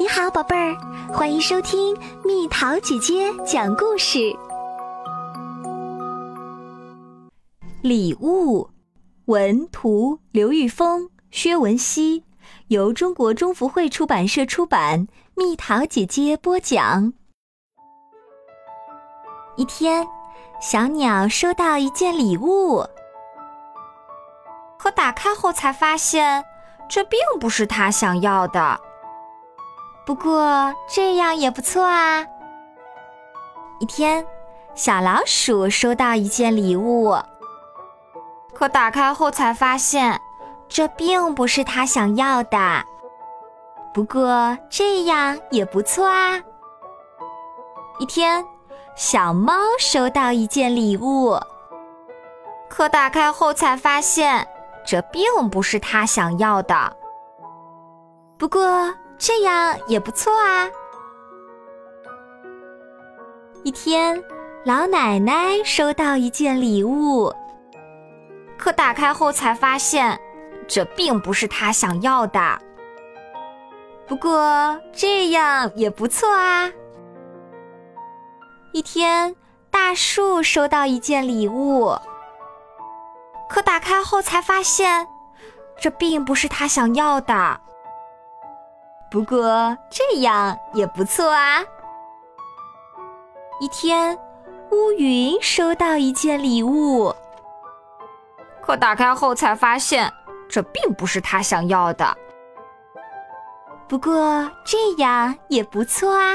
你好，宝贝儿，欢迎收听蜜桃姐姐讲故事。礼物，文图刘玉峰、薛文熙，由中国中福会出版社出版。蜜桃姐姐播讲。一天，小鸟收到一件礼物，可打开后才发现，这并不是他想要的。不过这样也不错啊。一天，小老鼠收到一件礼物，可打开后才发现，这并不是他想要的。不过这样也不错啊。一天，小猫收到一件礼物，可打开后才发现，这并不是他想要的。不过这样也不错啊。一天，老奶奶收到一件礼物，可打开后才发现，这并不是她想要的。不过这样也不错啊。一天，大树收到一件礼物，可打开后才发现，这并不是他想要的。不过这样也不错啊。一天，乌云收到一件礼物，可打开后才发现，这并不是他想要的。不过这样也不错啊。